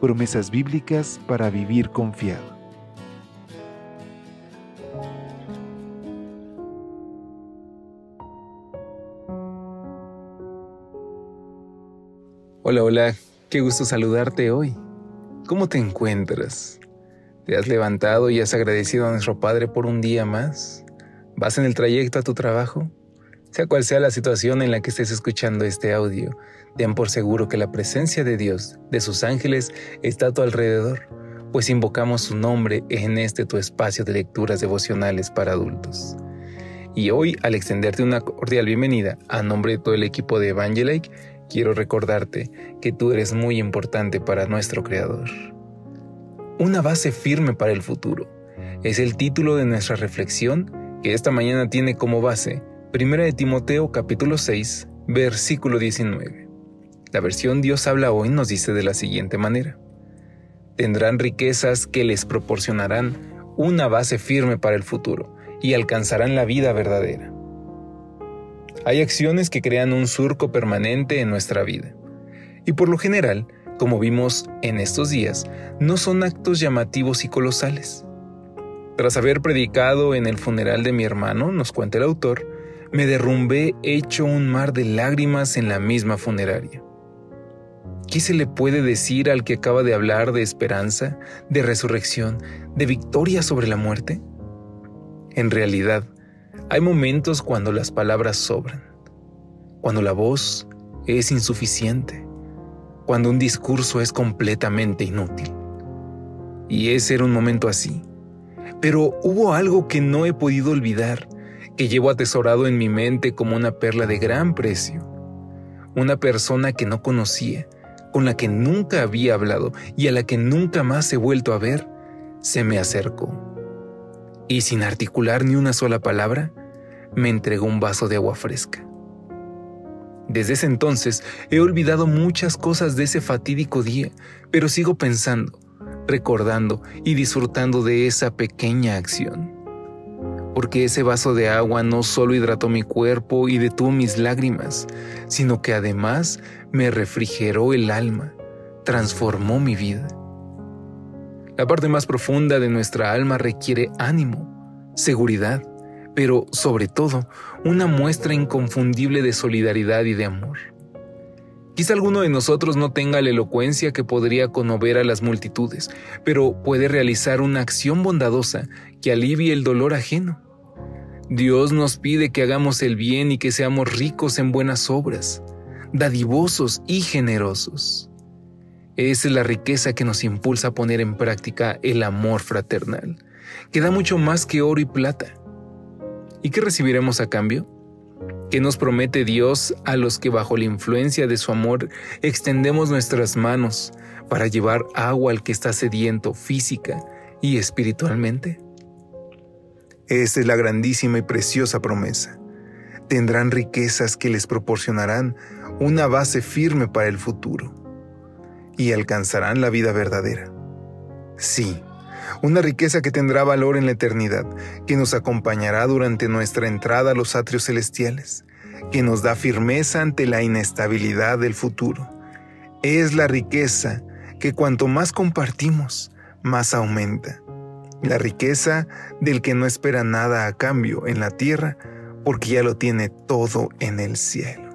Promesas bíblicas para vivir confiado. Hola, hola, qué gusto saludarte hoy. ¿Cómo te encuentras? ¿Te has levantado y has agradecido a nuestro Padre por un día más? ¿Vas en el trayecto a tu trabajo? Sea cual sea la situación en la que estés escuchando este audio, ten por seguro que la presencia de Dios, de sus ángeles, está a tu alrededor, pues invocamos su nombre en este tu espacio de lecturas devocionales para adultos. Y hoy, al extenderte una cordial bienvenida a nombre de todo el equipo de Evangelike, quiero recordarte que tú eres muy importante para nuestro Creador. Una base firme para el futuro es el título de nuestra reflexión que esta mañana tiene como base Primera de Timoteo capítulo 6, versículo 19. La versión Dios habla hoy nos dice de la siguiente manera. Tendrán riquezas que les proporcionarán una base firme para el futuro y alcanzarán la vida verdadera. Hay acciones que crean un surco permanente en nuestra vida. Y por lo general, como vimos en estos días, no son actos llamativos y colosales. Tras haber predicado en el funeral de mi hermano, nos cuenta el autor, me derrumbé hecho un mar de lágrimas en la misma funeraria. ¿Qué se le puede decir al que acaba de hablar de esperanza, de resurrección, de victoria sobre la muerte? En realidad, hay momentos cuando las palabras sobran, cuando la voz es insuficiente, cuando un discurso es completamente inútil. Y ese era un momento así. Pero hubo algo que no he podido olvidar que llevo atesorado en mi mente como una perla de gran precio. Una persona que no conocía, con la que nunca había hablado y a la que nunca más he vuelto a ver, se me acercó. Y sin articular ni una sola palabra, me entregó un vaso de agua fresca. Desde ese entonces he olvidado muchas cosas de ese fatídico día, pero sigo pensando, recordando y disfrutando de esa pequeña acción porque ese vaso de agua no solo hidrató mi cuerpo y detuvo mis lágrimas, sino que además me refrigeró el alma, transformó mi vida. La parte más profunda de nuestra alma requiere ánimo, seguridad, pero sobre todo una muestra inconfundible de solidaridad y de amor. Quizá alguno de nosotros no tenga la elocuencia que podría conmover a las multitudes, pero puede realizar una acción bondadosa que alivie el dolor ajeno. Dios nos pide que hagamos el bien y que seamos ricos en buenas obras, dadivosos y generosos. Esa es la riqueza que nos impulsa a poner en práctica el amor fraternal, que da mucho más que oro y plata. ¿Y qué recibiremos a cambio? ¿Qué nos promete Dios a los que bajo la influencia de su amor extendemos nuestras manos para llevar agua al que está sediento física y espiritualmente? Esta es la grandísima y preciosa promesa. Tendrán riquezas que les proporcionarán una base firme para el futuro y alcanzarán la vida verdadera. Sí, una riqueza que tendrá valor en la eternidad, que nos acompañará durante nuestra entrada a los atrios celestiales, que nos da firmeza ante la inestabilidad del futuro. Es la riqueza que cuanto más compartimos, más aumenta la riqueza del que no espera nada a cambio en la tierra, porque ya lo tiene todo en el cielo.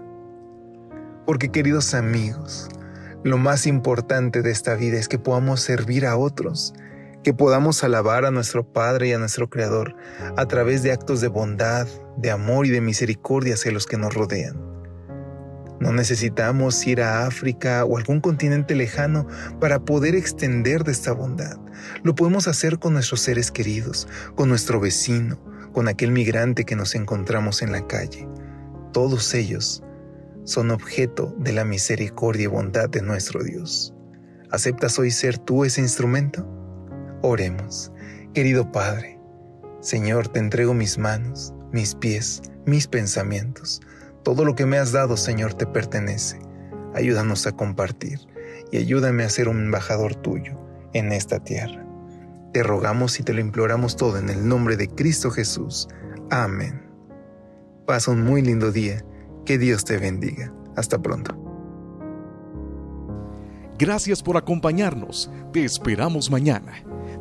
Porque queridos amigos, lo más importante de esta vida es que podamos servir a otros, que podamos alabar a nuestro Padre y a nuestro Creador a través de actos de bondad, de amor y de misericordia hacia los que nos rodean. No necesitamos ir a África o algún continente lejano para poder extender de esta bondad. Lo podemos hacer con nuestros seres queridos, con nuestro vecino, con aquel migrante que nos encontramos en la calle. Todos ellos son objeto de la misericordia y bondad de nuestro Dios. ¿Aceptas hoy ser tú ese instrumento? Oremos. Querido Padre, Señor, te entrego mis manos, mis pies, mis pensamientos. Todo lo que me has dado, Señor, te pertenece. Ayúdanos a compartir y ayúdame a ser un embajador tuyo en esta tierra. Te rogamos y te lo imploramos todo en el nombre de Cristo Jesús. Amén. Pasa un muy lindo día. Que Dios te bendiga. Hasta pronto. Gracias por acompañarnos. Te esperamos mañana.